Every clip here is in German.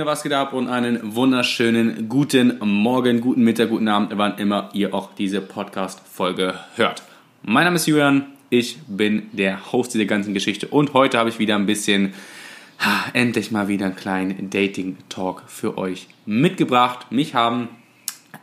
Freunde, was geht ab und einen wunderschönen guten Morgen, guten Mittag, guten Abend, wann immer ihr auch diese Podcast-Folge hört. Mein Name ist Julian, ich bin der Host dieser ganzen Geschichte und heute habe ich wieder ein bisschen, ha, endlich mal wieder einen kleinen Dating-Talk für euch mitgebracht. Mich haben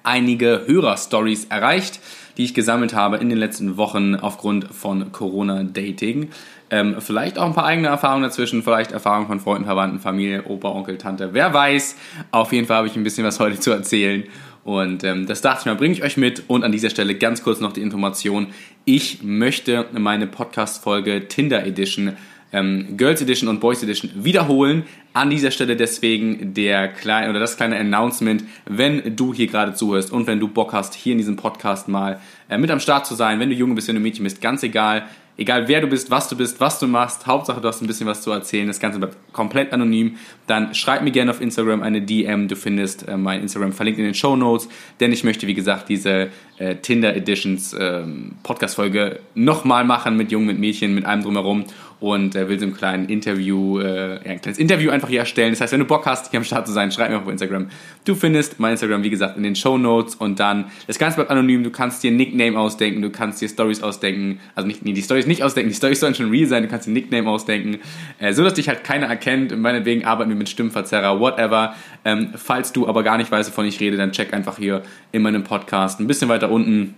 einige Hörer-Stories erreicht, die ich gesammelt habe in den letzten Wochen aufgrund von Corona-Dating. Ähm, vielleicht auch ein paar eigene Erfahrungen dazwischen, vielleicht Erfahrungen von Freunden, Verwandten, Familie, Opa, Onkel, Tante, wer weiß. Auf jeden Fall habe ich ein bisschen was heute zu erzählen. Und ähm, das dachte ich mal, bringe ich euch mit. Und an dieser Stelle ganz kurz noch die Information. Ich möchte meine Podcast-Folge Tinder Edition, ähm, Girls Edition und Boys Edition wiederholen. An dieser Stelle deswegen der kleine oder das kleine Announcement, wenn du hier gerade zuhörst und wenn du Bock hast, hier in diesem Podcast mal äh, mit am Start zu sein, wenn du Junge bist, wenn du Mädchen bist, ganz egal egal wer du bist, was du bist, was du machst, Hauptsache du hast ein bisschen was zu erzählen, das Ganze bleibt komplett anonym, dann schreib mir gerne auf Instagram eine DM, du findest äh, mein Instagram verlinkt in den Show Notes, denn ich möchte, wie gesagt, diese äh, Tinder Editions ähm, Podcast-Folge nochmal machen mit Jungen, mit Mädchen, mit allem drumherum und äh, will so ein kleines Interview, äh, ein kleines Interview einfach hier erstellen. Das heißt, wenn du Bock hast, hier am Start zu sein, schreib mir auf Instagram. Du findest mein Instagram, wie gesagt, in den Show Notes. Und dann, das Ganze bleibt anonym, du kannst dir Nickname ausdenken, du kannst dir Stories ausdenken, also nicht, nee, die Stories nicht ausdenken, die Stories sollen schon real sein, du kannst dir Nickname ausdenken, äh, so dass dich halt keiner erkennt, meinetwegen arbeiten wir mit Stimmverzerrer, whatever. Ähm, falls du aber gar nicht weißt, wovon ich rede, dann check einfach hier in meinem Podcast. Ein bisschen weiter unten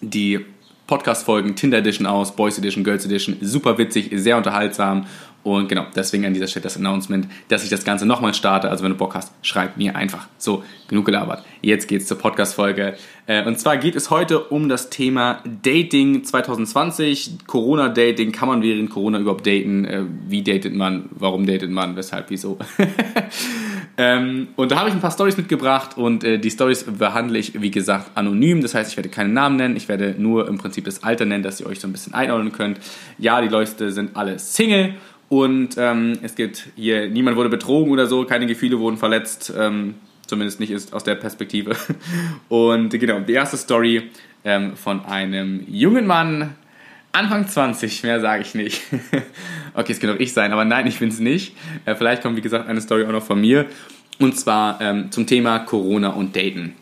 die Podcast-Folgen Tinder Edition aus, Boys Edition, Girls Edition. Super witzig, sehr unterhaltsam. Und genau, deswegen an dieser Stelle das Announcement, dass ich das Ganze nochmal starte. Also wenn du Bock hast, schreib mir einfach. So, genug gelabert. Jetzt geht's zur Podcast-Folge. Äh, und zwar geht es heute um das Thema Dating 2020. Corona-Dating. Kann man während Corona überhaupt daten? Äh, wie datet man? Warum datet man? Weshalb? Wieso? Ähm, und da habe ich ein paar Stories mitgebracht und äh, die Stories behandle ich, wie gesagt, anonym. Das heißt, ich werde keinen Namen nennen, ich werde nur im Prinzip das Alter nennen, dass ihr euch so ein bisschen einordnen könnt. Ja, die Leute sind alle Single und ähm, es gibt hier, niemand wurde betrogen oder so, keine Gefühle wurden verletzt, ähm, zumindest nicht ist aus der Perspektive. Und genau, die erste Story ähm, von einem jungen Mann, Anfang 20, mehr sage ich nicht. okay, es kann auch ich sein, aber nein, ich bin es nicht. Äh, vielleicht kommt, wie gesagt, eine Story auch noch von mir. Und zwar ähm, zum Thema Corona und Daten.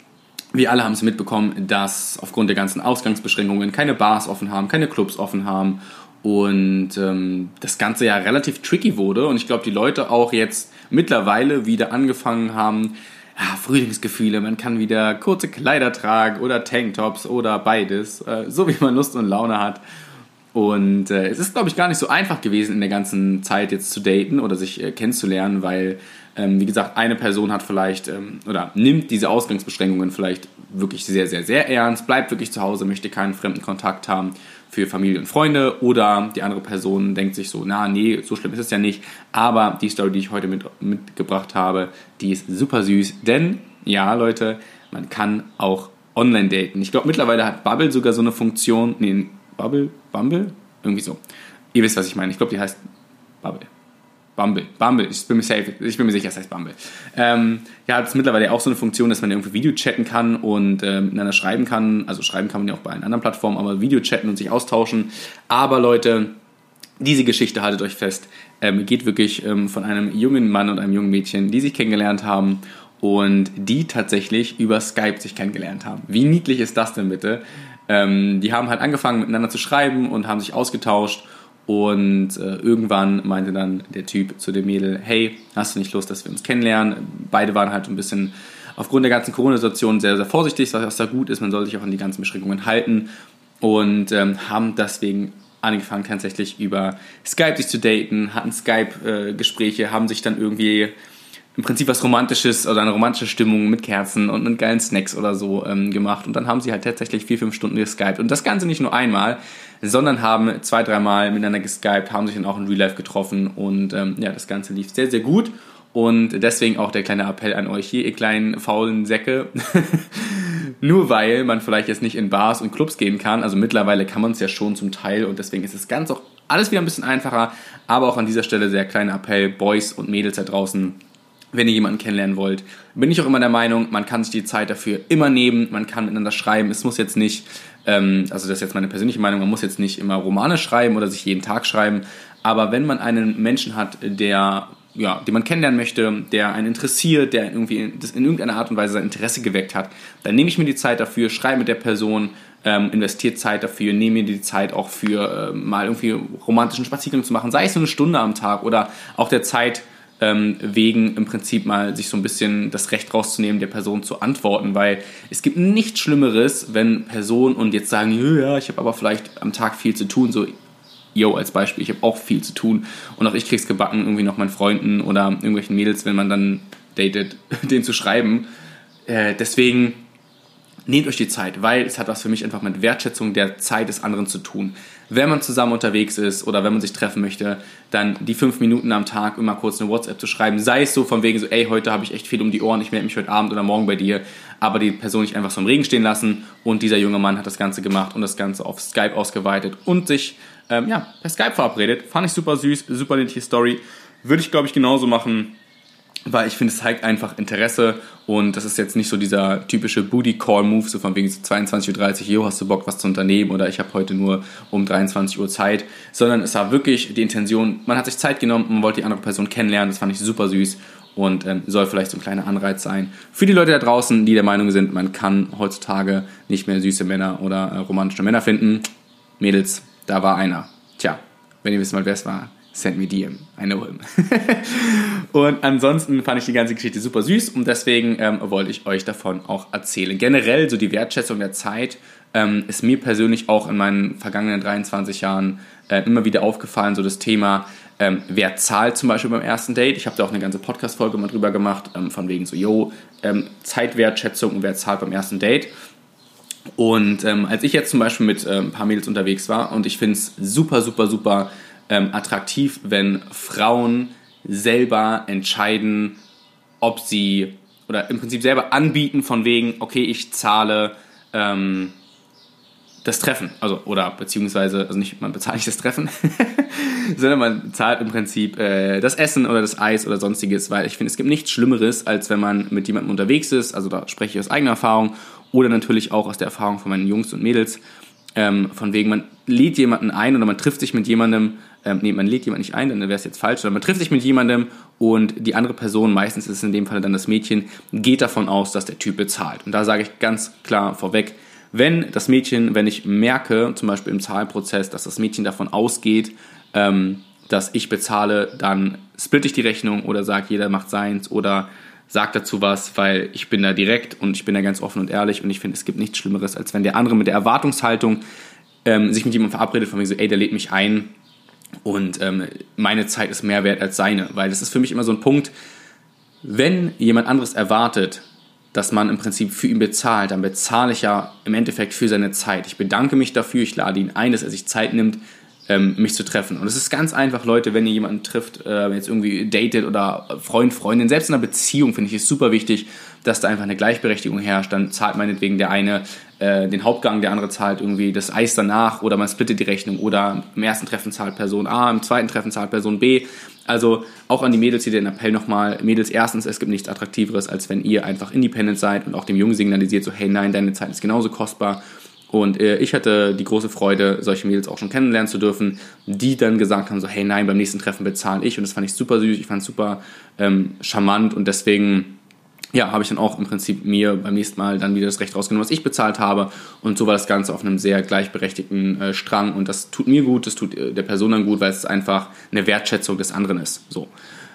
Wir alle haben es mitbekommen, dass aufgrund der ganzen Ausgangsbeschränkungen keine Bars offen haben, keine Clubs offen haben und ähm, das Ganze ja relativ tricky wurde. Und ich glaube, die Leute auch jetzt mittlerweile wieder angefangen haben, ja, Frühlingsgefühle, man kann wieder kurze Kleider tragen oder Tanktops oder beides, äh, so wie man Lust und Laune hat. Und äh, es ist, glaube ich, gar nicht so einfach gewesen, in der ganzen Zeit jetzt zu daten oder sich äh, kennenzulernen, weil, wie gesagt, eine Person hat vielleicht ähm, oder nimmt diese Ausgangsbeschränkungen vielleicht wirklich sehr, sehr, sehr ernst, bleibt wirklich zu Hause, möchte keinen fremden Kontakt haben für Familie und Freunde oder die andere Person denkt sich so, na, nee, so schlimm ist es ja nicht. Aber die Story, die ich heute mit, mitgebracht habe, die ist super süß, denn, ja, Leute, man kann auch online daten. Ich glaube, mittlerweile hat Bubble sogar so eine Funktion, nee, Bubble, Bumble? Irgendwie so. Ihr wisst, was ich meine. Ich glaube, die heißt Bubble. Bumble, Bumble, ich bin mir safe, ich bin mir sicher, es heißt Bumble. Ähm, ja, hat es mittlerweile auch so eine Funktion, dass man irgendwie Video chatten kann und äh, miteinander schreiben kann. Also schreiben kann man ja auch bei allen anderen Plattformen, aber Video chatten und sich austauschen. Aber Leute, diese Geschichte haltet euch fest, ähm, geht wirklich ähm, von einem jungen Mann und einem jungen Mädchen, die sich kennengelernt haben und die tatsächlich über Skype sich kennengelernt haben. Wie niedlich ist das denn bitte? Ähm, die haben halt angefangen miteinander zu schreiben und haben sich ausgetauscht und äh, irgendwann meinte dann der Typ zu dem Mädel, hey, hast du nicht Lust, dass wir uns kennenlernen? Beide waren halt ein bisschen aufgrund der ganzen Corona-Situation sehr, sehr vorsichtig, was da gut ist. Man soll sich auch an die ganzen Beschränkungen halten und ähm, haben deswegen angefangen tatsächlich über Skype sich zu daten, hatten Skype-Gespräche, äh, haben sich dann irgendwie im Prinzip was Romantisches oder eine romantische Stimmung mit Kerzen und mit geilen Snacks oder so ähm, gemacht. Und dann haben sie halt tatsächlich vier, fünf Stunden geskypt. Und das Ganze nicht nur einmal, sondern haben zwei, dreimal miteinander geskypt, haben sich dann auch in Real Life getroffen. Und ähm, ja, das Ganze lief sehr, sehr gut. Und deswegen auch der kleine Appell an euch hier, ihr kleinen faulen Säcke. Nur weil man vielleicht jetzt nicht in Bars und Clubs gehen kann. Also mittlerweile kann man es ja schon zum Teil und deswegen ist es ganz auch alles wieder ein bisschen einfacher. Aber auch an dieser Stelle sehr kleiner Appell, Boys und Mädels da draußen wenn ihr jemanden kennenlernen wollt. Bin ich auch immer der Meinung, man kann sich die Zeit dafür immer nehmen, man kann miteinander schreiben. Es muss jetzt nicht, ähm, also das ist jetzt meine persönliche Meinung, man muss jetzt nicht immer Romane schreiben oder sich jeden Tag schreiben. Aber wenn man einen Menschen hat, der ja, den man kennenlernen möchte, der einen interessiert, der irgendwie in, in irgendeiner Art und Weise sein Interesse geweckt hat, dann nehme ich mir die Zeit dafür, schreibe mit der Person, ähm, investiert Zeit dafür, nehme mir die Zeit auch für äh, mal irgendwie romantischen Spaziergang zu machen, sei es nur eine Stunde am Tag oder auch der Zeit ähm, wegen im Prinzip mal sich so ein bisschen das Recht rauszunehmen, der Person zu antworten, weil es gibt nichts Schlimmeres, wenn Personen und jetzt sagen, ja, ich habe aber vielleicht am Tag viel zu tun, so yo, als Beispiel, ich habe auch viel zu tun und auch ich krieg's gebacken, irgendwie noch meinen Freunden oder irgendwelchen Mädels, wenn man dann datet, den zu schreiben. Äh, deswegen nehmt euch die Zeit, weil es hat was für mich einfach mit Wertschätzung der Zeit des anderen zu tun. Wenn man zusammen unterwegs ist oder wenn man sich treffen möchte, dann die fünf Minuten am Tag immer kurz eine WhatsApp zu schreiben, sei es so von wegen so, ey, heute habe ich echt viel um die Ohren, ich melde mich heute Abend oder morgen bei dir, aber die Person nicht einfach so im Regen stehen lassen und dieser junge Mann hat das Ganze gemacht und das Ganze auf Skype ausgeweitet und sich ähm, ja, per Skype verabredet. Fand ich super süß, super niedliche Story. Würde ich, glaube ich, genauso machen weil ich finde, es zeigt einfach Interesse und das ist jetzt nicht so dieser typische Booty-Call-Move, so von wegen 22.30 Uhr, jo, hast du Bock, was zu unternehmen oder ich habe heute nur um 23 Uhr Zeit, sondern es war wirklich die Intention, man hat sich Zeit genommen, man wollte die andere Person kennenlernen, das fand ich super süß und ähm, soll vielleicht so ein kleiner Anreiz sein für die Leute da draußen, die der Meinung sind, man kann heutzutage nicht mehr süße Männer oder äh, romantische Männer finden. Mädels, da war einer. Tja, wenn ihr wissen wollt, wer es war, send me DM. I know him. und ansonsten fand ich die ganze Geschichte super süß und deswegen ähm, wollte ich euch davon auch erzählen. Generell so die Wertschätzung der Zeit ähm, ist mir persönlich auch in meinen vergangenen 23 Jahren äh, immer wieder aufgefallen, so das Thema, ähm, wer zahlt zum Beispiel beim ersten Date. Ich habe da auch eine ganze Podcast-Folge mal drüber gemacht, ähm, von wegen so, yo, ähm, Zeitwertschätzung und wer zahlt beim ersten Date. Und ähm, als ich jetzt zum Beispiel mit äh, ein paar Mädels unterwegs war und ich finde es super, super, super ähm, attraktiv, wenn Frauen selber entscheiden, ob sie oder im Prinzip selber anbieten von wegen, okay, ich zahle ähm, das Treffen, also oder beziehungsweise, also nicht, man bezahlt nicht das Treffen, sondern man zahlt im Prinzip äh, das Essen oder das Eis oder sonstiges, weil ich finde, es gibt nichts Schlimmeres, als wenn man mit jemandem unterwegs ist, also da spreche ich aus eigener Erfahrung oder natürlich auch aus der Erfahrung von meinen Jungs und Mädels, ähm, von wegen, man lädt jemanden ein oder man trifft sich mit jemandem, ähm, nee, man lädt jemanden nicht ein, dann wäre es jetzt falsch, sondern man trifft sich mit jemandem und die andere Person, meistens ist es in dem Fall dann das Mädchen, geht davon aus, dass der Typ bezahlt. Und da sage ich ganz klar vorweg, wenn das Mädchen, wenn ich merke, zum Beispiel im Zahlprozess, dass das Mädchen davon ausgeht, ähm, dass ich bezahle, dann splitte ich die Rechnung oder sage, jeder macht seins oder sag dazu was, weil ich bin da direkt und ich bin da ganz offen und ehrlich und ich finde, es gibt nichts Schlimmeres, als wenn der andere mit der Erwartungshaltung ähm, sich mit jemandem verabredet, von mir so, ey, der lädt mich ein und ähm, meine Zeit ist mehr wert als seine, weil das ist für mich immer so ein Punkt, wenn jemand anderes erwartet, dass man im Prinzip für ihn bezahlt, dann bezahle ich ja im Endeffekt für seine Zeit. Ich bedanke mich dafür, ich lade ihn ein, dass er sich Zeit nimmt, ähm, mich zu treffen. Und es ist ganz einfach, Leute, wenn ihr jemanden trifft, äh, jetzt irgendwie datet oder Freund, Freundin, selbst in einer Beziehung finde ich es super wichtig, dass da einfach eine Gleichberechtigung herrscht. Dann zahlt meinetwegen der eine äh, den Hauptgang, der andere zahlt irgendwie das Eis danach oder man splittet die Rechnung oder im ersten Treffen zahlt Person A, im zweiten Treffen zahlt Person B. Also auch an die Mädels hier den Appell nochmal. Mädels, erstens, es gibt nichts Attraktiveres, als wenn ihr einfach independent seid und auch dem Jungen signalisiert, so hey nein, deine Zeit ist genauso kostbar und äh, ich hatte die große Freude, solche Mädels auch schon kennenlernen zu dürfen, die dann gesagt haben, so hey nein, beim nächsten Treffen bezahle ich. Und das fand ich super süß, ich fand es super ähm, charmant und deswegen ja, habe ich dann auch im Prinzip mir beim nächsten Mal dann wieder das Recht rausgenommen, was ich bezahlt habe. Und so war das Ganze auf einem sehr gleichberechtigten äh, Strang. Und das tut mir gut, das tut äh, der Person dann gut, weil es einfach eine Wertschätzung des anderen ist. So,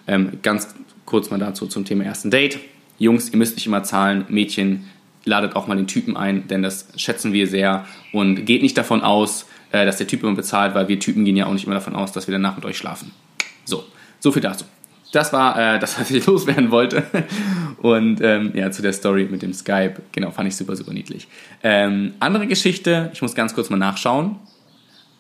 ähm, ganz kurz mal dazu zum Thema ersten Date. Jungs, ihr müsst nicht immer zahlen. Mädchen, ladet auch mal den Typen ein, denn das schätzen wir sehr und geht nicht davon aus, äh, dass der Typ immer bezahlt, weil wir Typen gehen ja auch nicht immer davon aus, dass wir danach mit euch schlafen. So, so viel dazu. Das war äh, das, was ich loswerden wollte. Und ähm, ja, zu der Story mit dem Skype, genau, fand ich super, super niedlich. Ähm, andere Geschichte, ich muss ganz kurz mal nachschauen.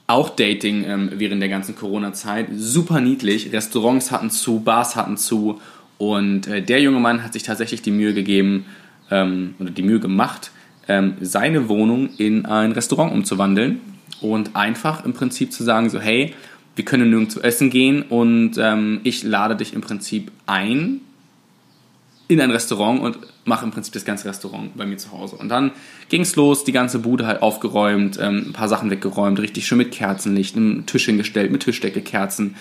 Auch Dating ähm, während der ganzen Corona-Zeit, super niedlich. Restaurants hatten zu, Bars hatten zu. Und äh, der junge Mann hat sich tatsächlich die Mühe gegeben, ähm, oder die Mühe gemacht, ähm, seine Wohnung in ein Restaurant umzuwandeln und einfach im Prinzip zu sagen, so hey, wir können nirgendwo essen gehen und ähm, ich lade dich im Prinzip ein in ein Restaurant und mache im Prinzip das ganze Restaurant bei mir zu Hause. Und dann ging es los, die ganze Bude halt aufgeräumt, ähm, ein paar Sachen weggeräumt, richtig schön mit Kerzenlicht, einen Tisch hingestellt mit Tischdecke, Kerzen,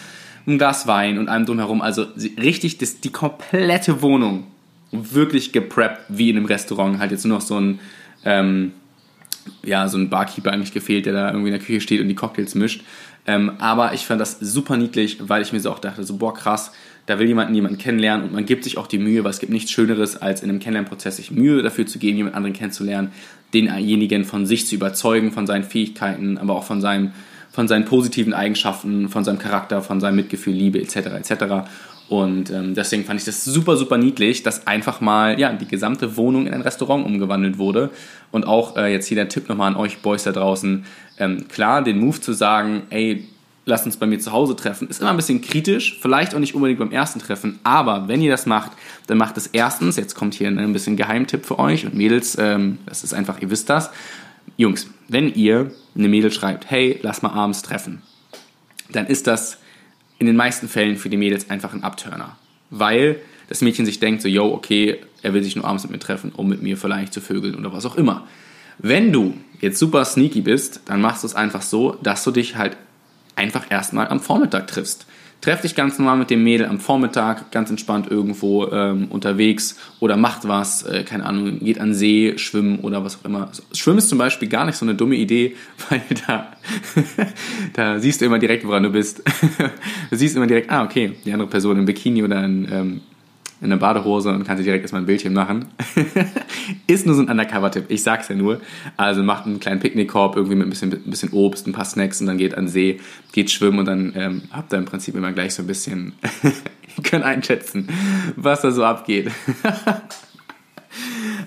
ein Glas Wein und allem drumherum. Also richtig das, die komplette Wohnung wirklich gepreppt wie in einem Restaurant. Halt jetzt nur noch so ein, ähm, ja, so ein Barkeeper eigentlich gefehlt, der da irgendwie in der Küche steht und die Cocktails mischt. Ähm, aber ich fand das super niedlich, weil ich mir so auch dachte, so boah krass, da will jemand jemanden kennenlernen und man gibt sich auch die Mühe, weil es gibt nichts Schöneres, als in einem Kennenlernprozess sich Mühe dafür zu geben, jemand anderen kennenzulernen, denjenigen von sich zu überzeugen, von seinen Fähigkeiten, aber auch von, seinem, von seinen positiven Eigenschaften, von seinem Charakter, von seinem Mitgefühl, Liebe etc. etc. Und ähm, deswegen fand ich das super, super niedlich, dass einfach mal ja, die gesamte Wohnung in ein Restaurant umgewandelt wurde. Und auch äh, jetzt hier der Tipp nochmal an euch Boys da draußen. Ähm, klar, den Move zu sagen, ey, lasst uns bei mir zu Hause treffen, ist immer ein bisschen kritisch, vielleicht auch nicht unbedingt beim ersten Treffen, aber wenn ihr das macht, dann macht es erstens, jetzt kommt hier ein bisschen Geheimtipp für euch und Mädels, ähm, das ist einfach, ihr wisst das, Jungs, wenn ihr eine Mädel schreibt, hey, lass mal abends treffen, dann ist das in den meisten Fällen für die Mädels einfach ein Abturner, weil das Mädchen sich denkt so, yo, okay, er will sich nur abends mit mir treffen, um mit mir vielleicht zu vögeln oder was auch immer. Wenn du jetzt super sneaky bist, dann machst du es einfach so, dass du dich halt einfach erstmal am Vormittag triffst. Treff dich ganz normal mit dem Mädel am Vormittag, ganz entspannt irgendwo ähm, unterwegs oder macht was, äh, keine Ahnung, geht an See, schwimmen oder was auch immer. Schwimmen ist zum Beispiel gar nicht so eine dumme Idee, weil da, da siehst du immer direkt, woran du bist. du siehst immer direkt, ah, okay, die andere Person im Bikini oder in ähm, in der Badehose und kannst dir direkt erstmal ein Bildchen machen. ist nur so ein Undercover-Tipp, ich sag's ja nur. Also macht einen kleinen Picknickkorb irgendwie mit ein bisschen, ein bisschen Obst, ein paar Snacks und dann geht an den See, geht schwimmen und dann ähm, habt ihr im Prinzip immer gleich so ein bisschen, könnt einschätzen, was da so abgeht.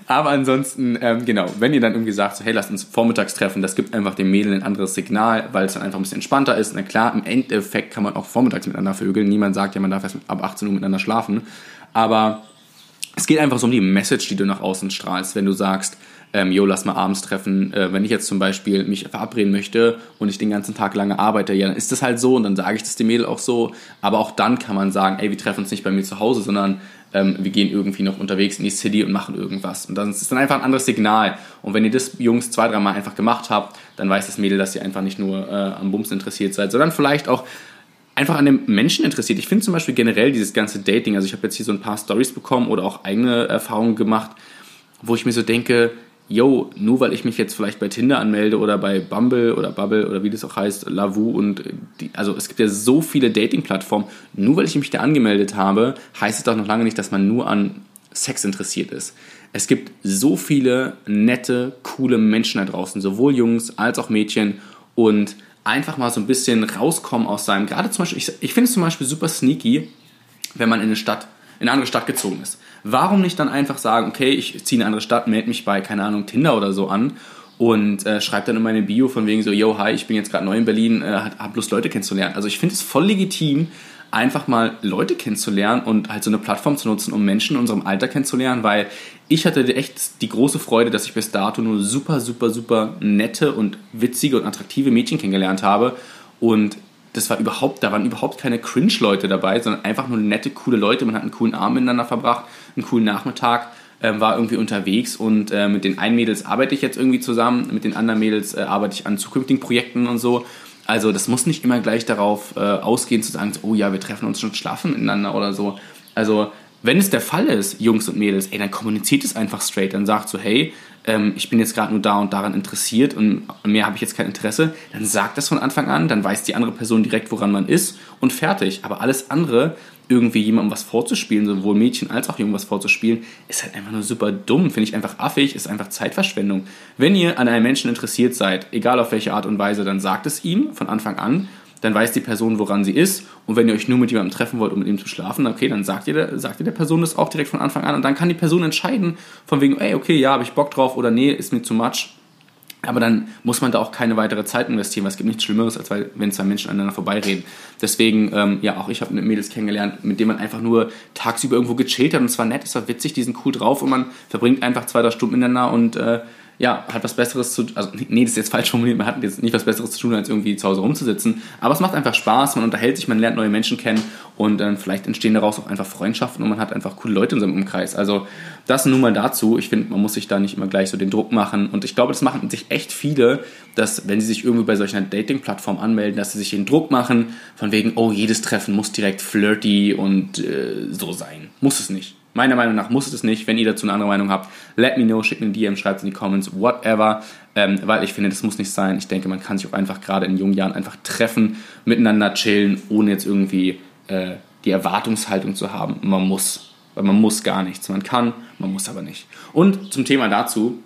Aber ansonsten, ähm, genau, wenn ihr dann irgendwie sagt, so, hey, lasst uns vormittags treffen, das gibt einfach dem Mädel ein anderes Signal, weil es dann einfach ein bisschen entspannter ist. Na klar, im Endeffekt kann man auch vormittags miteinander vögeln. Niemand sagt ja, man darf erst ab 18 Uhr miteinander schlafen. Aber es geht einfach so um die Message, die du nach außen strahlst, wenn du sagst, ähm, jo, lass mal abends treffen. Äh, wenn ich jetzt zum Beispiel mich verabreden möchte und ich den ganzen Tag lange arbeite, ja, dann ist das halt so und dann sage ich das dem Mädel auch so. Aber auch dann kann man sagen, ey, wir treffen uns nicht bei mir zu Hause, sondern ähm, wir gehen irgendwie noch unterwegs in die City und machen irgendwas. Und dann ist dann einfach ein anderes Signal. Und wenn ihr das Jungs zwei, dreimal einfach gemacht habt, dann weiß das Mädel, dass ihr einfach nicht nur äh, am Bums interessiert seid, sondern vielleicht auch einfach an dem Menschen interessiert. Ich finde zum Beispiel generell dieses ganze Dating, also ich habe jetzt hier so ein paar Stories bekommen oder auch eigene Erfahrungen gemacht, wo ich mir so denke, yo, nur weil ich mich jetzt vielleicht bei Tinder anmelde oder bei Bumble oder Bubble oder wie das auch heißt, Lavu und die, also es gibt ja so viele Dating-Plattformen, nur weil ich mich da angemeldet habe, heißt es doch noch lange nicht, dass man nur an Sex interessiert ist. Es gibt so viele nette, coole Menschen da draußen, sowohl Jungs als auch Mädchen und einfach mal so ein bisschen rauskommen aus seinem, gerade zum Beispiel, ich, ich finde es zum Beispiel super sneaky, wenn man in eine Stadt, in eine andere Stadt gezogen ist. Warum nicht dann einfach sagen, okay, ich ziehe in eine andere Stadt, melde mich bei, keine Ahnung, Tinder oder so an und äh, schreibe dann in meine Bio von wegen so, yo, hi, ich bin jetzt gerade neu in Berlin, äh, hab Lust, Leute kennenzulernen. Also ich finde es voll legitim, einfach mal Leute kennenzulernen und halt so eine Plattform zu nutzen, um Menschen in unserem Alter kennenzulernen, weil ich hatte echt die große Freude, dass ich bis dato nur super, super, super nette und witzige und attraktive Mädchen kennengelernt habe und das war überhaupt, da waren überhaupt keine Cringe-Leute dabei, sondern einfach nur nette, coole Leute. Man hat einen coolen Abend miteinander verbracht, einen coolen Nachmittag, äh, war irgendwie unterwegs und äh, mit den einen Mädels arbeite ich jetzt irgendwie zusammen, mit den anderen Mädels äh, arbeite ich an zukünftigen Projekten und so. Also das muss nicht immer gleich darauf äh, ausgehen zu sagen, oh ja, wir treffen uns schon schlafen miteinander oder so. Also wenn es der Fall ist, Jungs und Mädels, ey, dann kommuniziert es einfach straight. Dann sagt so, hey, ähm, ich bin jetzt gerade nur da und daran interessiert und mehr habe ich jetzt kein Interesse. Dann sagt das von Anfang an, dann weiß die andere Person direkt, woran man ist und fertig. Aber alles andere, irgendwie jemandem was vorzuspielen, sowohl Mädchen als auch Jungen was vorzuspielen, ist halt einfach nur super dumm. Finde ich einfach affig, ist einfach Zeitverschwendung. Wenn ihr an einem Menschen interessiert seid, egal auf welche Art und Weise, dann sagt es ihm von Anfang an. Dann weiß die Person, woran sie ist. Und wenn ihr euch nur mit jemandem treffen wollt, um mit ihm zu schlafen, okay, dann sagt ihr, sagt ihr der Person das auch direkt von Anfang an. Und dann kann die Person entscheiden, von wegen, ey, okay, ja, habe ich Bock drauf oder nee, ist mir zu much aber dann muss man da auch keine weitere Zeit investieren, weil es gibt nichts Schlimmeres, als wenn zwei Menschen aneinander vorbeireden. Deswegen, ähm, ja, auch ich habe Mädels kennengelernt, mit denen man einfach nur tagsüber irgendwo gechillt hat und es war nett, es war witzig, die sind cool drauf und man verbringt einfach zwei, drei Stunden miteinander und äh, ja, hat was Besseres zu also nee, das ist jetzt falsch formuliert, man hat jetzt nicht was Besseres zu tun, als irgendwie zu Hause rumzusitzen, aber es macht einfach Spaß, man unterhält sich, man lernt neue Menschen kennen und dann vielleicht entstehen daraus auch einfach Freundschaften und man hat einfach coole Leute in seinem Umkreis. Also das nun mal dazu. Ich finde, man muss sich da nicht immer gleich so den Druck machen und ich glaube, das machen sich echt viele, dass wenn sie sich irgendwie bei solch einer Dating-Plattform anmelden, dass sie sich den Druck machen von wegen, oh, jedes Treffen muss direkt flirty und äh, so sein. Muss es nicht. Meiner Meinung nach muss es nicht. Wenn ihr dazu eine andere Meinung habt, let me know, schickt mir ein DM, schreibt es in die Comments, whatever. Ähm, weil ich finde, das muss nicht sein. Ich denke, man kann sich auch einfach gerade in jungen Jahren einfach treffen, miteinander chillen, ohne jetzt irgendwie äh, die Erwartungshaltung zu haben, man muss. Weil man muss gar nichts. Man kann, man muss aber nicht. Und zum Thema dazu,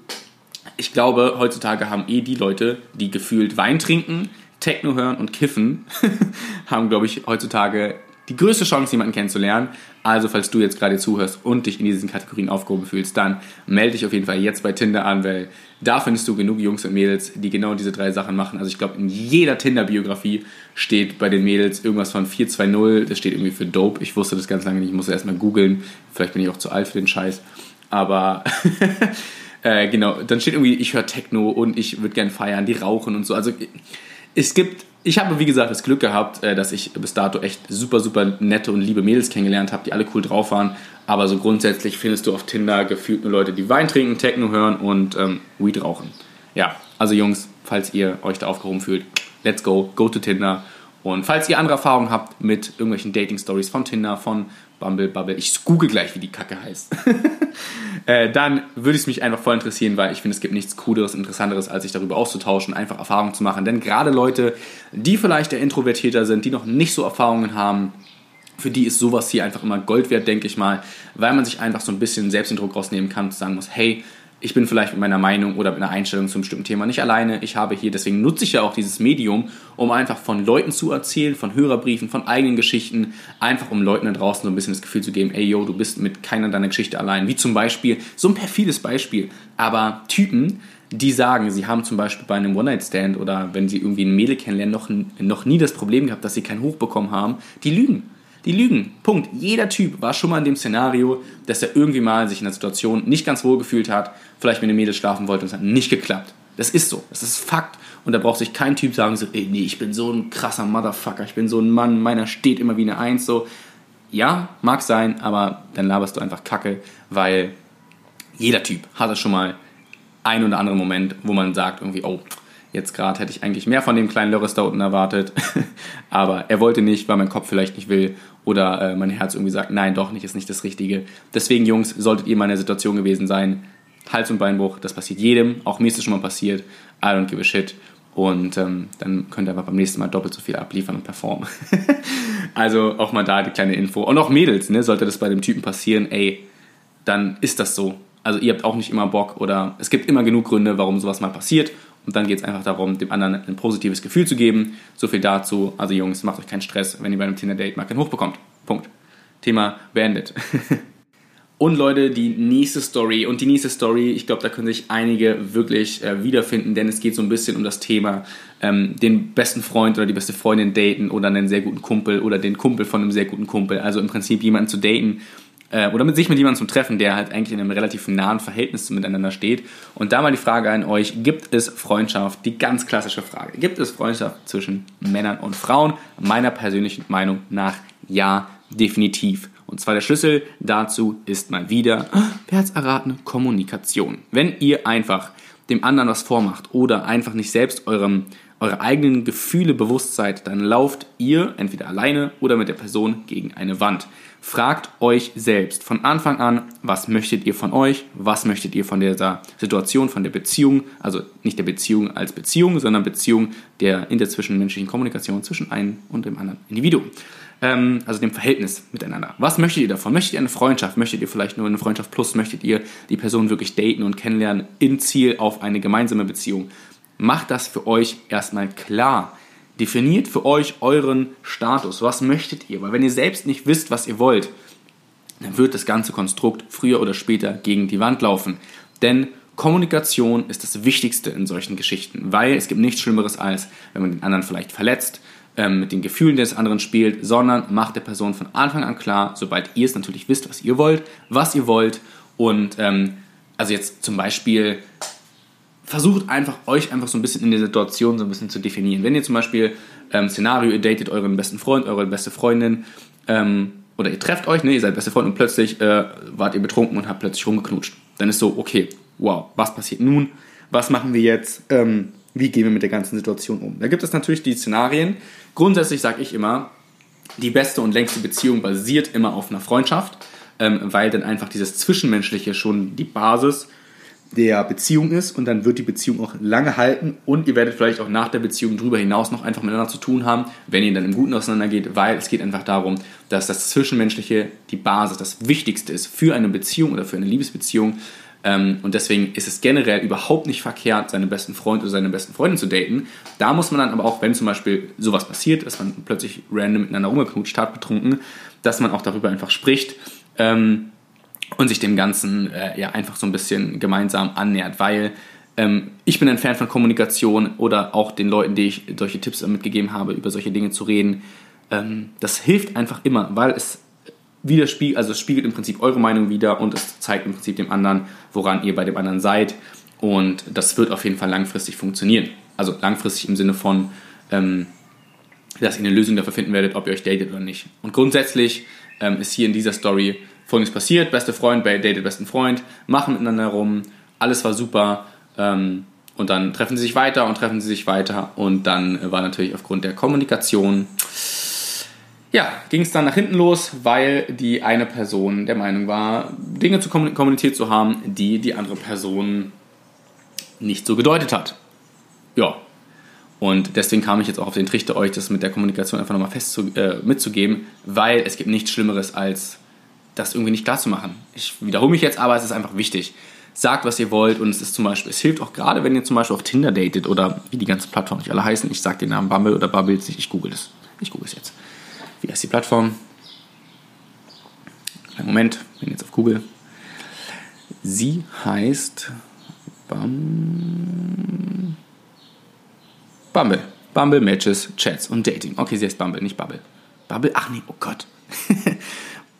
ich glaube, heutzutage haben eh die Leute, die gefühlt Wein trinken, Techno hören und kiffen, haben, glaube ich, heutzutage die größte Chance, jemanden kennenzulernen. Also, falls du jetzt gerade zuhörst und dich in diesen Kategorien aufgehoben fühlst, dann melde dich auf jeden Fall jetzt bei Tinder an, weil da findest du genug Jungs und Mädels, die genau diese drei Sachen machen. Also, ich glaube, in jeder Tinder-Biografie steht bei den Mädels irgendwas von 420. Das steht irgendwie für Dope. Ich wusste das ganz lange nicht. Ich musste erstmal googeln. Vielleicht bin ich auch zu alt für den Scheiß. Aber. äh, genau, dann steht irgendwie, ich höre Techno und ich würde gern feiern, die rauchen und so. Also es gibt ich habe, wie gesagt, das Glück gehabt, äh, dass ich bis dato echt super, super nette und liebe Mädels kennengelernt habe, die alle cool drauf waren. Aber so grundsätzlich findest du auf Tinder gefühlt nur Leute, die Wein trinken, Techno hören und ähm, Weed rauchen. Ja, also Jungs, falls ihr euch da aufgehoben fühlt, let's go, go to Tinder. Und falls ihr andere Erfahrungen habt mit irgendwelchen Dating-Stories von Tinder, von Bumble, Bubble, ich google gleich, wie die Kacke heißt. äh, dann würde es mich einfach voll interessieren, weil ich finde, es gibt nichts Cooleres, Interessanteres, als sich darüber auszutauschen, einfach Erfahrungen zu machen. Denn gerade Leute, die vielleicht der introvertierter sind, die noch nicht so Erfahrungen haben, für die ist sowas hier einfach immer Gold wert, denke ich mal, weil man sich einfach so ein bisschen selbst den Druck rausnehmen kann und sagen muss, hey, ich bin vielleicht mit meiner Meinung oder mit einer Einstellung zu einem bestimmten Thema nicht alleine. Ich habe hier, deswegen nutze ich ja auch dieses Medium, um einfach von Leuten zu erzählen, von Hörerbriefen, von eigenen Geschichten, einfach um Leuten da draußen so ein bisschen das Gefühl zu geben, ey yo, du bist mit keiner deiner Geschichte allein. Wie zum Beispiel, so ein perfides Beispiel, aber Typen, die sagen, sie haben zum Beispiel bei einem One-Night-Stand oder wenn sie irgendwie ein Mädel kennenlernen, noch, noch nie das Problem gehabt, dass sie keinen Hoch bekommen haben, die lügen. Die lügen. Punkt. Jeder Typ war schon mal in dem Szenario, dass er irgendwie mal sich in der Situation nicht ganz wohl gefühlt hat, vielleicht mit einem Mädel schlafen wollte und es hat nicht geklappt. Das ist so. Das ist Fakt. Und da braucht sich kein Typ sagen, so, ey, nee, ich bin so ein krasser Motherfucker, ich bin so ein Mann, meiner steht immer wie eine Eins, so. Ja, mag sein, aber dann laberst du einfach Kacke, weil jeder Typ hatte schon mal ein oder anderen Moment, wo man sagt irgendwie, oh, Jetzt gerade hätte ich eigentlich mehr von dem kleinen Lörres da unten erwartet, aber er wollte nicht, weil mein Kopf vielleicht nicht will oder äh, mein Herz irgendwie sagt, nein, doch nicht, ist nicht das Richtige. Deswegen, Jungs, solltet ihr mal in der Situation gewesen sein, Hals- und Beinbruch, das passiert jedem, auch mir ist es schon mal passiert, I don't give a shit. Und ähm, dann könnt ihr aber beim nächsten Mal doppelt so viel abliefern und performen. also auch mal da die kleine Info. Und auch Mädels, ne, sollte das bei dem Typen passieren, ey, dann ist das so. Also ihr habt auch nicht immer Bock oder es gibt immer genug Gründe, warum sowas mal passiert und dann geht es einfach darum, dem anderen ein positives Gefühl zu geben. So viel dazu. Also Jungs, macht euch keinen Stress, wenn ihr bei einem Tinder-Date mal keinen Hoch bekommt. Punkt. Thema beendet. Und Leute, die nächste Story. Und die nächste Story, ich glaube, da können sich einige wirklich äh, wiederfinden, denn es geht so ein bisschen um das Thema, ähm, den besten Freund oder die beste Freundin daten oder einen sehr guten Kumpel oder den Kumpel von einem sehr guten Kumpel. Also im Prinzip jemanden zu daten, äh, oder mit sich mit jemandem zum Treffen, der halt eigentlich in einem relativ nahen Verhältnis miteinander steht. Und da mal die Frage an euch, gibt es Freundschaft? Die ganz klassische Frage. Gibt es Freundschaft zwischen Männern und Frauen? Meiner persönlichen Meinung nach ja, definitiv. Und zwar der Schlüssel dazu ist mal wieder, wer hat's erraten, Kommunikation. Wenn ihr einfach dem anderen was vormacht oder einfach nicht selbst eurem, eure eigenen Gefühle bewusst seid, dann lauft ihr entweder alleine oder mit der Person gegen eine Wand. Fragt euch selbst von Anfang an, was möchtet ihr von euch, was möchtet ihr von dieser Situation, von der Beziehung, also nicht der Beziehung als Beziehung, sondern Beziehung der interzwischenmenschlichen Kommunikation zwischen einem und dem anderen Individuum. Ähm, also dem Verhältnis miteinander. Was möchtet ihr davon? Möchtet ihr eine Freundschaft? Möchtet ihr vielleicht nur eine Freundschaft plus? Möchtet ihr die Person wirklich daten und kennenlernen in Ziel auf eine gemeinsame Beziehung? Macht das für euch erstmal klar Definiert für euch euren Status. Was möchtet ihr? Weil wenn ihr selbst nicht wisst, was ihr wollt, dann wird das ganze Konstrukt früher oder später gegen die Wand laufen. Denn Kommunikation ist das Wichtigste in solchen Geschichten, weil es gibt nichts Schlimmeres als, wenn man den anderen vielleicht verletzt, ähm, mit den Gefühlen des anderen spielt, sondern macht der Person von Anfang an klar, sobald ihr es natürlich wisst, was ihr wollt, was ihr wollt und ähm, also jetzt zum Beispiel versucht einfach, euch einfach so ein bisschen in der Situation so ein bisschen zu definieren. Wenn ihr zum Beispiel ähm, Szenario, ihr datet euren besten Freund, eure beste Freundin, ähm, oder ihr trefft euch, ne, ihr seid beste Freund und plötzlich äh, wart ihr betrunken und habt plötzlich rumgeknutscht. Dann ist so, okay, wow, was passiert nun? Was machen wir jetzt? Ähm, wie gehen wir mit der ganzen Situation um? Da gibt es natürlich die Szenarien. Grundsätzlich sage ich immer, die beste und längste Beziehung basiert immer auf einer Freundschaft, ähm, weil dann einfach dieses Zwischenmenschliche schon die Basis der Beziehung ist und dann wird die Beziehung auch lange halten und ihr werdet vielleicht auch nach der Beziehung darüber hinaus noch einfach miteinander zu tun haben, wenn ihr dann im Guten auseinandergeht, weil es geht einfach darum, dass das Zwischenmenschliche die Basis, das Wichtigste ist für eine Beziehung oder für eine Liebesbeziehung ähm, und deswegen ist es generell überhaupt nicht verkehrt, seinen besten Freund oder seine besten Freundin zu daten. Da muss man dann aber auch, wenn zum Beispiel sowas passiert, dass man plötzlich random miteinander rumgeknutscht hat, betrunken, dass man auch darüber einfach spricht. Ähm, und sich dem Ganzen äh, ja einfach so ein bisschen gemeinsam annähert, weil ähm, ich bin ein Fan von Kommunikation oder auch den Leuten, die ich solche Tipps mitgegeben habe, über solche Dinge zu reden. Ähm, das hilft einfach immer, weil es widerspiegelt, also es spiegelt im Prinzip eure Meinung wieder und es zeigt im Prinzip dem anderen, woran ihr bei dem anderen seid. Und das wird auf jeden Fall langfristig funktionieren. Also langfristig im Sinne von, ähm, dass ihr eine Lösung dafür finden werdet, ob ihr euch datet oder nicht. Und grundsätzlich ähm, ist hier in dieser Story folgendes passiert: beste Freund datet besten Freund, machen miteinander rum, alles war super. Ähm, und dann treffen sie sich weiter und treffen sie sich weiter. Und dann war natürlich aufgrund der Kommunikation, ja, ging es dann nach hinten los, weil die eine Person der Meinung war, Dinge zu kommuniziert zu haben, die die andere Person nicht so gedeutet hat. Ja. Und deswegen kam ich jetzt auch auf den Trichter, euch das mit der Kommunikation einfach nochmal fest zu, äh, mitzugeben, weil es gibt nichts Schlimmeres als das irgendwie nicht klar zu machen. Ich wiederhole mich jetzt, aber es ist einfach wichtig. Sagt, was ihr wollt und es ist zum Beispiel, es hilft auch gerade, wenn ihr zum Beispiel auf Tinder datet oder wie die ganzen Plattformen nicht alle heißen. Ich sage den Namen Bumble oder Bubble nicht, ich google es. Ich google es jetzt. Wie heißt die Plattform? Einen Moment, bin jetzt auf Google. Sie heißt Bum Bumble. Bumble Matches, Chats und Dating. Okay, sie heißt Bumble, nicht Bubble. Bubble? Ach nee, oh Gott.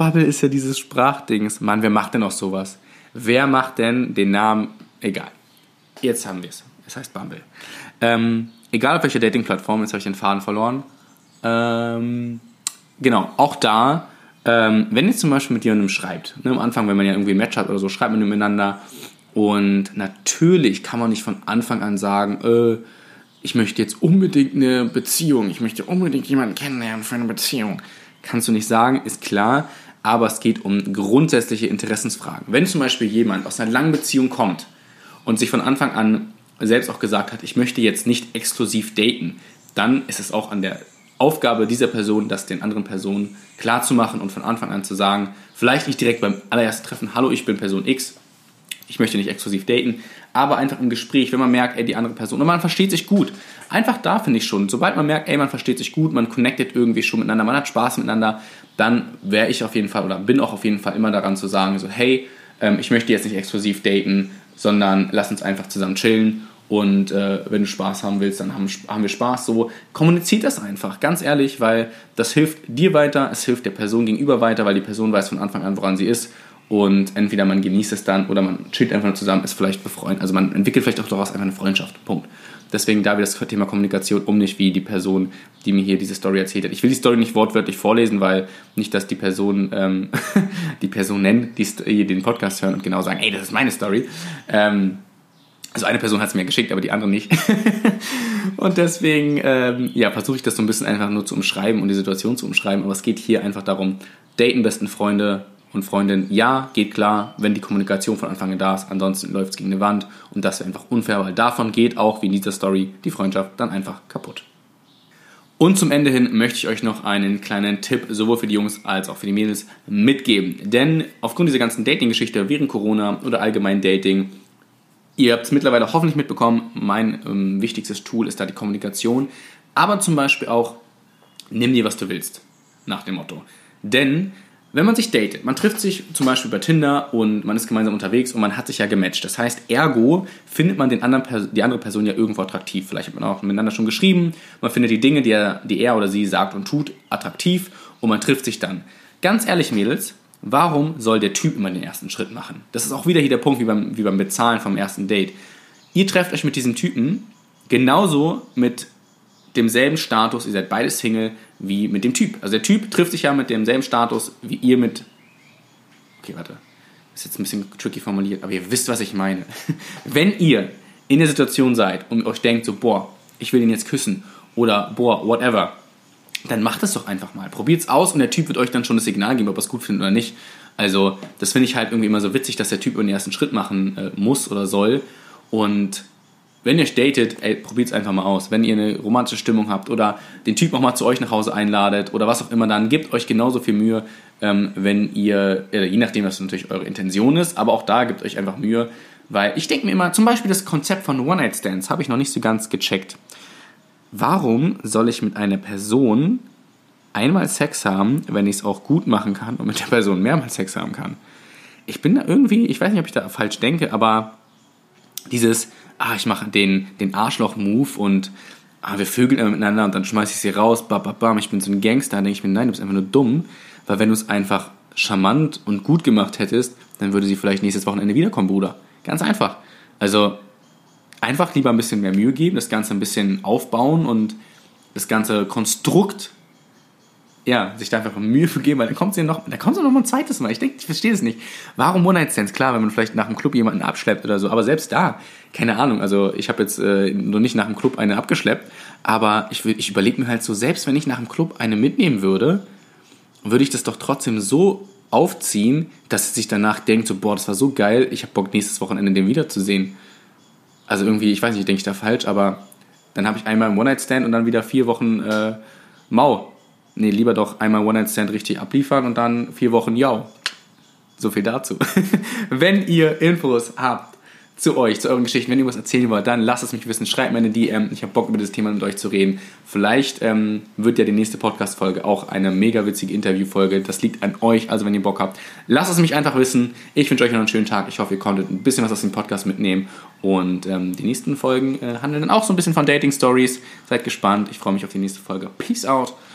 Bubble ist ja dieses Sprachdings. Mann, wer macht denn auch sowas? Wer macht denn den Namen? Egal. Jetzt haben wir es. Es heißt Bumble. Ähm, egal auf welcher Dating-Plattform, jetzt habe ich den Faden verloren. Ähm, genau, auch da, ähm, wenn ihr zum Beispiel mit jemandem schreibt, ne, am Anfang, wenn man ja irgendwie ein Match hat oder so, schreibt man miteinander. Und natürlich kann man nicht von Anfang an sagen, äh, ich möchte jetzt unbedingt eine Beziehung, ich möchte unbedingt jemanden kennenlernen für eine Beziehung. Kannst du nicht sagen, ist klar aber es geht um grundsätzliche Interessensfragen. Wenn zum Beispiel jemand aus einer langen Beziehung kommt und sich von Anfang an selbst auch gesagt hat, ich möchte jetzt nicht exklusiv daten, dann ist es auch an der Aufgabe dieser Person, das den anderen Personen klarzumachen und von Anfang an zu sagen, vielleicht nicht direkt beim allerersten Treffen, hallo, ich bin Person X, ich möchte nicht exklusiv daten, aber einfach im Gespräch, wenn man merkt, ey, die andere Person, und man versteht sich gut. Einfach da finde ich schon, sobald man merkt, ey, man versteht sich gut, man connectet irgendwie schon miteinander, man hat Spaß miteinander, dann wäre ich auf jeden Fall oder bin auch auf jeden Fall immer daran zu sagen, so hey, ähm, ich möchte jetzt nicht exklusiv daten, sondern lass uns einfach zusammen chillen und äh, wenn du Spaß haben willst, dann haben, haben wir Spaß. So kommuniziert das einfach, ganz ehrlich, weil das hilft dir weiter, es hilft der Person gegenüber weiter, weil die Person weiß von Anfang an, woran sie ist und entweder man genießt es dann oder man chillt einfach nur zusammen, ist vielleicht befreundet. Also man entwickelt vielleicht auch daraus einfach eine Freundschaft. Punkt. Deswegen da wir das Thema Kommunikation um nicht wie die Person, die mir hier diese Story erzählt hat. Ich will die Story nicht wortwörtlich vorlesen, weil nicht, dass die Person, ähm, die Person nennt, die den Podcast hören und genau sagen, ey, das ist meine Story. Ähm, also eine Person hat es mir geschickt, aber die andere nicht. und deswegen ähm, ja, versuche ich das so ein bisschen einfach nur zu umschreiben und die Situation zu umschreiben. Aber es geht hier einfach darum, daten besten Freunde, und Freundin, ja, geht klar, wenn die Kommunikation von Anfang an da ist, ansonsten läuft es gegen eine Wand und das wäre einfach unfair, weil davon geht auch, wie in dieser Story, die Freundschaft dann einfach kaputt. Und zum Ende hin möchte ich euch noch einen kleinen Tipp sowohl für die Jungs als auch für die Mädels mitgeben. Denn aufgrund dieser ganzen Dating-Geschichte während Corona oder allgemein Dating, ihr habt es mittlerweile hoffentlich mitbekommen, mein ähm, wichtigstes Tool ist da die Kommunikation. Aber zum Beispiel auch, nimm dir, was du willst, nach dem Motto. Denn wenn man sich datet, man trifft sich zum Beispiel bei Tinder und man ist gemeinsam unterwegs und man hat sich ja gematcht. Das heißt, ergo findet man den anderen, die andere Person ja irgendwo attraktiv. Vielleicht hat man auch miteinander schon geschrieben, man findet die Dinge, die er, die er oder sie sagt und tut, attraktiv und man trifft sich dann. Ganz ehrlich, Mädels, warum soll der Typ immer den ersten Schritt machen? Das ist auch wieder hier der Punkt wie beim, wie beim Bezahlen vom ersten Date. ihr trefft euch mit diesem Typen genauso mit demselben Status, ihr seid beide Single, wie mit dem Typ. Also der Typ trifft sich ja mit demselben Status, wie ihr mit. Okay, warte. Ist jetzt ein bisschen tricky formuliert, aber ihr wisst, was ich meine. Wenn ihr in der Situation seid und euch denkt, so, boah, ich will ihn jetzt küssen oder boah, whatever, dann macht es doch einfach mal. Probiert es aus und der Typ wird euch dann schon das Signal geben, ob er es gut findet oder nicht. Also, das finde ich halt irgendwie immer so witzig, dass der Typ den ersten Schritt machen äh, muss oder soll. Und wenn ihr datet, probiert es einfach mal aus. Wenn ihr eine romantische Stimmung habt oder den Typ auch mal zu euch nach Hause einladet oder was auch immer, dann gebt euch genauso viel Mühe, ähm, wenn ihr, äh, je nachdem, was natürlich eure Intention ist, aber auch da gebt euch einfach Mühe, weil ich denke mir immer, zum Beispiel das Konzept von One-Night-Stands habe ich noch nicht so ganz gecheckt. Warum soll ich mit einer Person einmal Sex haben, wenn ich es auch gut machen kann und mit der Person mehrmals Sex haben kann? Ich bin da irgendwie, ich weiß nicht, ob ich da falsch denke, aber dieses, ah, ich mache den, den Arschloch-Move und ah, wir vögeln immer miteinander und dann schmeiße ich sie raus, bam, bam, bam, ich bin so ein Gangster, dann denke ich mir, nein, du bist einfach nur dumm, weil wenn du es einfach charmant und gut gemacht hättest, dann würde sie vielleicht nächstes Wochenende wiederkommen, Bruder. Ganz einfach. Also einfach lieber ein bisschen mehr Mühe geben, das Ganze ein bisschen aufbauen und das ganze Konstrukt ja, sich da einfach Mühe für geben, weil dann kommt sie noch, da kommt sie noch mal ein zweites Mal. Ich denke, ich verstehe das nicht. Warum One-Night-Stands? Klar, wenn man vielleicht nach dem Club jemanden abschleppt oder so, aber selbst da, keine Ahnung, also ich habe jetzt äh, noch nicht nach dem Club eine abgeschleppt, aber ich, ich überlege mir halt so, selbst wenn ich nach dem Club eine mitnehmen würde, würde ich das doch trotzdem so aufziehen, dass sie sich danach denkt, so, boah, das war so geil, ich habe Bock, nächstes Wochenende den wiederzusehen. Also irgendwie, ich weiß nicht, denke ich da falsch, aber dann habe ich einmal einen One-Night-Stand und dann wieder vier Wochen äh, Mau nee, lieber doch einmal One-Night-Stand richtig abliefern und dann vier Wochen ja. So viel dazu. Wenn ihr Infos habt zu euch, zu euren Geschichten, wenn ihr was erzählen wollt, dann lasst es mich wissen. Schreibt mir eine DM. Ich habe Bock, über das Thema mit euch zu reden. Vielleicht ähm, wird ja die nächste Podcast-Folge auch eine mega witzige Interview-Folge. Das liegt an euch, also wenn ihr Bock habt. Lasst es mich einfach wissen. Ich wünsche euch noch einen schönen Tag. Ich hoffe, ihr konntet ein bisschen was aus dem Podcast mitnehmen. Und ähm, die nächsten Folgen äh, handeln dann auch so ein bisschen von Dating-Stories. Seid gespannt. Ich freue mich auf die nächste Folge. Peace out